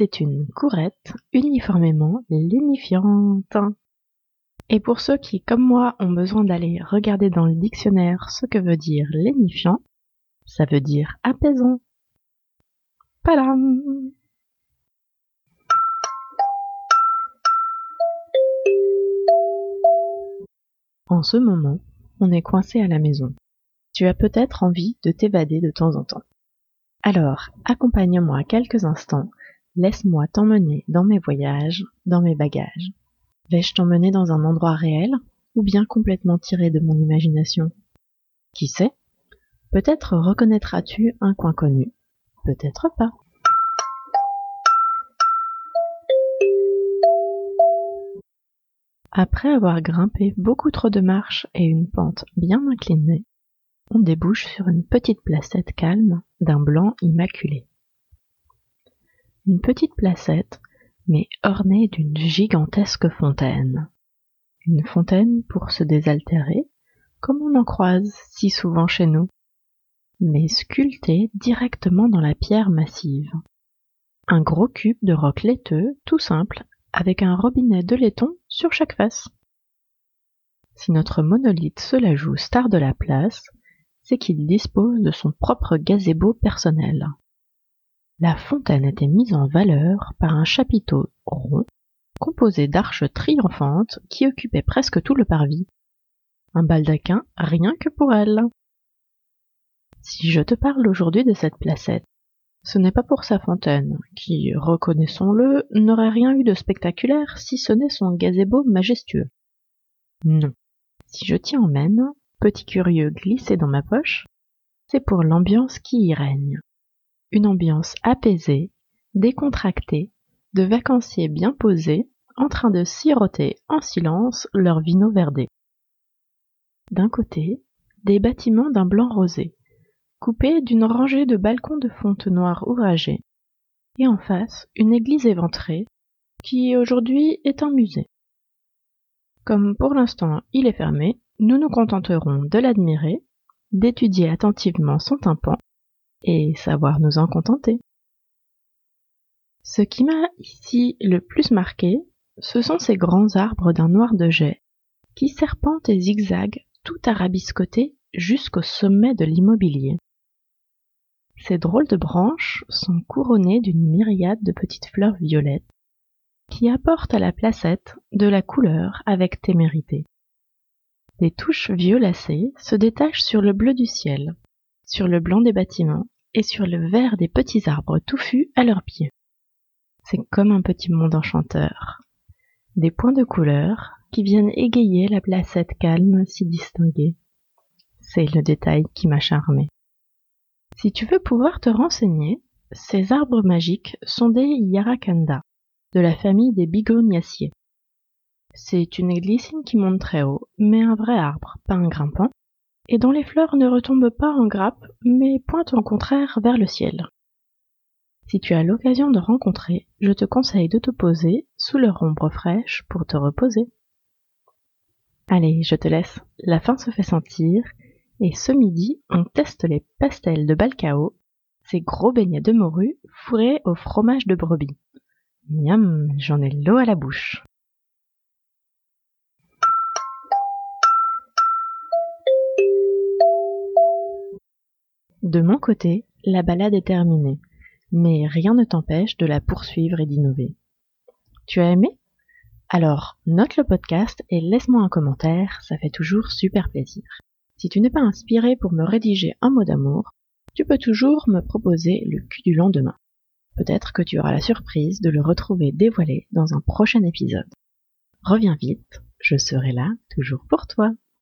c'est une courette uniformément lénifiante. Et pour ceux qui, comme moi, ont besoin d'aller regarder dans le dictionnaire ce que veut dire lénifiant, ça veut dire apaisant. Padam En ce moment, on est coincé à la maison. Tu as peut-être envie de t'évader de temps en temps. Alors, accompagne-moi quelques instants, laisse-moi t'emmener dans mes voyages, dans mes bagages. Vais-je t'emmener dans un endroit réel ou bien complètement tiré de mon imagination? Qui sait? Peut-être reconnaîtras-tu un coin connu, peut-être pas. Après avoir grimpé beaucoup trop de marches et une pente bien inclinée, on débouche sur une petite placette calme d'un blanc immaculé. Une petite placette, mais ornée d'une gigantesque fontaine. Une fontaine pour se désaltérer, comme on en croise si souvent chez nous, mais sculptée directement dans la pierre massive. Un gros cube de roc laiteux, tout simple, avec un robinet de laiton sur chaque face. Si notre monolithe se la joue star de la place, c'est qu'il dispose de son propre gazebo personnel. La fontaine était mise en valeur par un chapiteau rond, composé d'arches triomphantes qui occupaient presque tout le parvis. Un baldaquin rien que pour elle. Si je te parle aujourd'hui de cette placette, ce n'est pas pour sa fontaine, qui, reconnaissons-le, n'aurait rien eu de spectaculaire si ce n'est son gazebo majestueux. Non. Si je t'y emmène, petit curieux glissé dans ma poche, c'est pour l'ambiance qui y règne. Une ambiance apaisée, décontractée, de vacanciers bien posés, en train de siroter en silence leur vino verdé. D'un côté, des bâtiments d'un blanc rosé, coupés d'une rangée de balcons de fonte noire ouvragés, et en face, une église éventrée, qui aujourd'hui est un musée. Comme pour l'instant il est fermé, nous nous contenterons de l'admirer, d'étudier attentivement son tympan, et savoir nous en contenter. Ce qui m'a ici le plus marqué, ce sont ces grands arbres d'un noir de jet, qui serpentent et zigzaguent tout arabiscotés jusqu'au sommet de l'immobilier. Ces drôles de branches sont couronnées d'une myriade de petites fleurs violettes, qui apportent à la placette de la couleur avec témérité. Des touches violacées se détachent sur le bleu du ciel, sur le blanc des bâtiments et sur le vert des petits arbres touffus à leurs pieds. C'est comme un petit monde enchanteur. Des points de couleur qui viennent égayer la placette calme si distinguée. C'est le détail qui m'a charmé. Si tu veux pouvoir te renseigner, ces arbres magiques sont des Yarakanda, de la famille des bigoniaciers. C'est une glycine qui monte très haut, mais un vrai arbre, pas un grimpant, et dont les fleurs ne retombent pas en grappe, mais pointent au contraire vers le ciel. Si tu as l'occasion de rencontrer, je te conseille de te poser sous leur ombre fraîche pour te reposer. Allez, je te laisse, la faim se fait sentir, et ce midi, on teste les pastels de Balcao, ces gros beignets de morue fourrés au fromage de brebis. Miam, j'en ai l'eau à la bouche. De mon côté, la balade est terminée, mais rien ne t'empêche de la poursuivre et d'innover. Tu as aimé? Alors, note le podcast et laisse-moi un commentaire, ça fait toujours super plaisir. Si tu n'es pas inspiré pour me rédiger un mot d'amour, tu peux toujours me proposer le cul du lendemain. Peut-être que tu auras la surprise de le retrouver dévoilé dans un prochain épisode. Reviens vite, je serai là toujours pour toi.